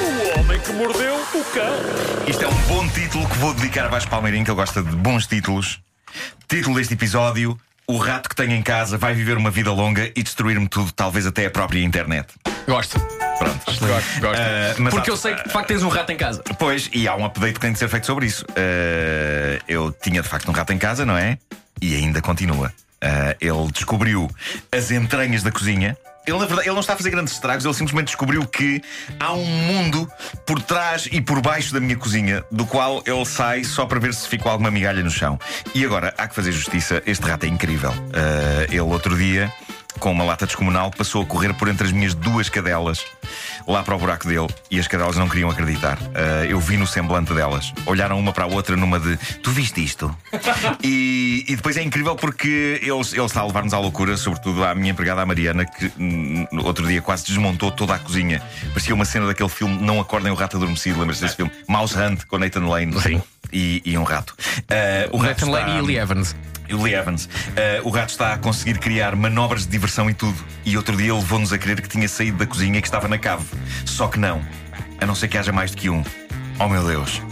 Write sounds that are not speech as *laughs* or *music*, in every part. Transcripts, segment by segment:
O homem que mordeu o cão. Isto é um bom título que vou dedicar a Vasco Palmeirinho, que ele gosta de bons títulos. Título deste episódio: O rato que tenho em casa vai viver uma vida longa e destruir-me tudo, talvez até a própria internet. Gosto. Pronto. Gosto, gosto. Mas Porque há- eu sei que de facto tens um rato em casa. Pois, e há um update que tem de ser feito sobre isso. Uh, eu tinha de facto um rato em casa, não é? E ainda continua. Uh, ele descobriu as entranhas da cozinha. Ele, na verdade, ele não está a fazer grandes estragos, ele simplesmente descobriu que há um mundo por trás e por baixo da minha cozinha, do qual ele sai só para ver se ficou alguma migalha no chão. E agora, há que fazer justiça, este rato é incrível. Uh, ele, outro dia, com uma lata descomunal, passou a correr por entre as minhas duas cadelas, lá para o buraco dele, e as cadelas não queriam acreditar. Ah, eu vi no semblante delas. Olharam uma para a outra numa de Tu viste isto? e, e depois é incrível porque ele, ele está a levar-nos à loucura, sobretudo à minha empregada, a Mariana, que hum, no outro dia quase desmontou toda a cozinha. Parecia uma cena daquele filme Não Acordem o Rato Adormecido. Lembras-te desse filme? Mouse Hunt com Nathan Lane. Sim. E, e um rato. Ah, o rato Nathan Lane está- e Lee Evans. E o Lee Evans. Eh, o rato está a conseguir criar manobras de diversão e tudo. E outro dia ele levou-nos a crer que tinha saído da cozinha e que estava na cave. Só que não. A não ser que haja mais do que um. Oh meu Deus.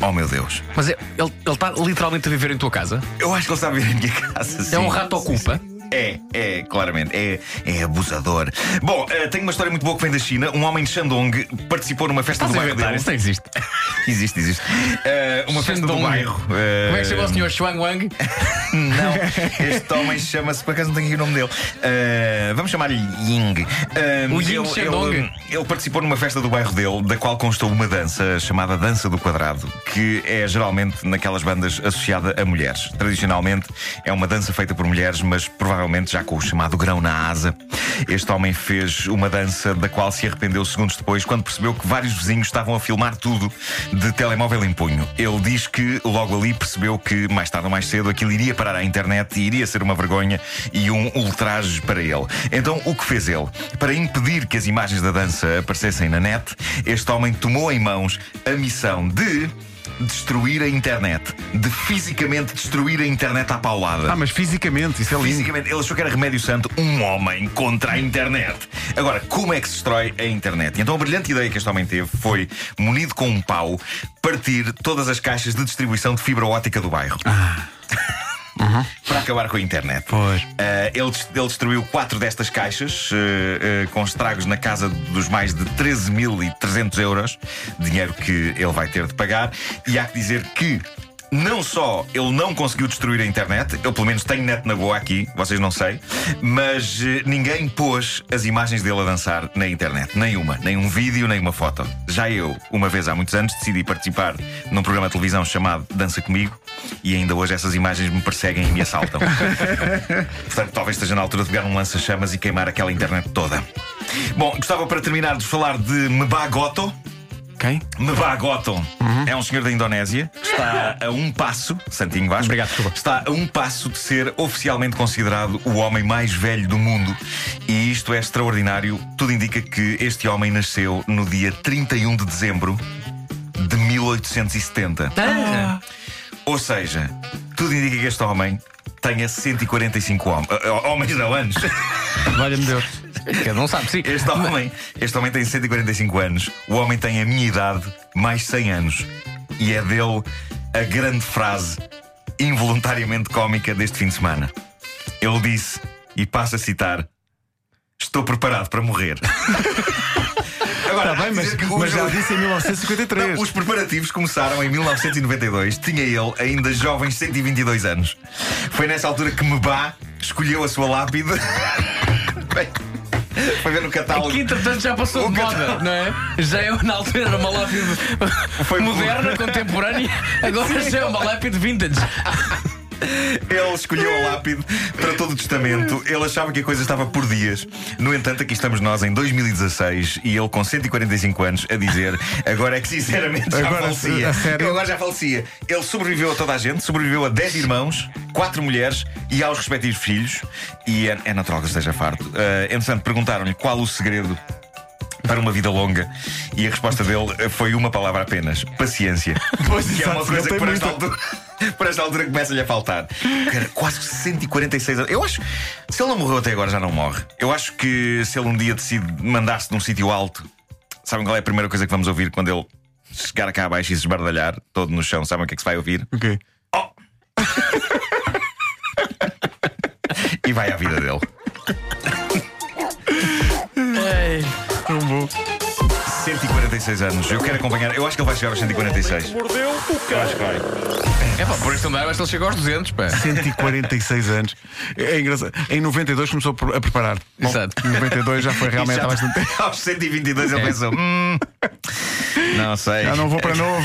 Oh meu Deus. Mas é- ele, está literalmente a viver em tua casa? Eu acho que ele está a vir em minha casa. sim. É um rato ocupa? É, é, claramente. É, é abusador. Bom, eh, tenho uma história muito boa que vem da China. Um homem de Shandong participou numa festa Estás do bairro dele. Isso não existe. *laughs* Existe, existe. Eh, uma festa do bairro. eh, Como é que chama o senhor Xuan Wang? *laughs* Não, este homem chama-se, por acaso não tenho aqui o nome dele. Uh, vamos chamar-lhe Ying. Uh, O Ying ele, ele, ele participou numa festa do bairro dele, da qual constou uma dança chamada Dança do Quadrado, que é geralmente naquelas bandas associada a mulheres. Tradicionalmente é uma dança feita por mulheres, mas provavelmente já com o chamado grão na asa. Este homem fez uma dança da qual se arrependeu segundos depois, quando percebeu que vários vizinhos estavam a filmar tudo de telemóvel em punho. Ele diz que logo ali percebeu que mais tarde ou mais cedo aquilo iria parar à internet e iria ser uma vergonha e um ultraje para ele. Então o que fez ele? Para impedir que as imagens da dança aparecessem na net, este homem tomou em mãos a missão de destruir a internet, de fisicamente destruir a internet à paulada. Ah, mas fisicamente, isso é lindo. Fisicamente, ele achou que era remédio santo um homem contra a internet. Agora, como é que se destrói a internet? Então a brilhante ideia que este homem teve foi, munido com um pau, partir todas as caixas de distribuição de fibra ótica do bairro. Para acabar com a internet. Pois. Eh, ele, ele destruiu quatro destas caixas eh, eh, com estragos na casa dos mais de 13.300 euros, dinheiro que ele vai ter de pagar. E há que dizer que. Não só ele não conseguiu destruir a internet, eu pelo menos tenho net na boa aqui, vocês não sei, mas eh, ninguém pôs as imagens dele a dançar na internet. Nenhuma, nem um vídeo, nem uma foto. Já eu, uma vez há muitos anos, decidi participar num programa de televisão chamado Dança Comigo e ainda hoje essas imagens me perseguem e me assaltam. *laughs* Portanto, talvez esteja na altura de pegar um lança-chamas e queimar aquela internet toda. Bom, gostava para terminar de falar de Mebagoto. Quem? Mebagoto é um senhor da Indonésia que está a um passo, Santinho Vasco, Obrigado, desculpa. está a um passo de ser oficialmente considerado o homem mais velho do mundo. E isto é extraordinário. Tudo indica que este homem nasceu no dia 31 de dezembro de 1870. Ah, Ou seja, tudo indica que este homem tenha 145 hom ah, ah, homens, não anos. Valha-me Deus. cada um sabe, sim. Este homem, este homem tem 145 anos. O homem tem a minha idade, mais 100 anos. E é dele a grande frase involuntariamente cómica deste fim de semana. Ele disse, e passo a citar: Estou preparado para morrer. *laughs* Agora, há bem, mas, que mas já disse em 1953. não, os preparativos começaram em 1992. Tinha ele ainda jovens 122 anos. Foi nessa altura que Mebá escolheu a sua lápide. *laughs* *laughs* Foi ver no catálogo. Que entretanto já passou O de moda, catálogo. não é? Já é na altura era uma lápide Foi moderna, contemporânea, agora já é uma lápide vintage. *laughs* Ele escolheu a lápide para todo o testamento. Ele achava que a coisa estava por dias. No entanto, aqui estamos nós em 2016 e ele com 145 anos a dizer agora é que sinceramente já Agora, falecia. Ele agora já falecia. Ele sobreviveu a toda a gente, sobreviveu a 10 irmãos, 4 mulheres e aos respectivos filhos. E é, é natural que esteja farto. Uh, entretanto, perguntaram-lhe qual o segredo para uma vida longa e a resposta dele foi uma palavra apenas: paciência. Pois, que é uma coisa que por esta altura. *laughs* Por esta altura começa-lhe a faltar. Cara, quase 146 anos. Eu acho. Se ele não morreu até agora, já não morre. Eu acho que se ele um dia decide mandar-se num sítio alto, sabem qual é a primeira coisa que vamos ouvir quando ele chegar cá abaixo e se esbardalhar todo no chão? Sabem o que é que se vai ouvir? Ok. *laughs* E vai à vida dele. Tão bom. 146 anos. Eu quero acompanhar. Eu acho que ele vai chegar aos 146. Mordeu o cão. Acho que vai. É pá, por este andar, acho que ele chega aos 200, pá. 146 anos. É engraçado. Em 92 começou a preparar. Bom, Exato. Em 92 já foi realmente Já- há bastante tempo. Aos 122 ele pensou: hum, não sei. Já não vou para *laughs* novo.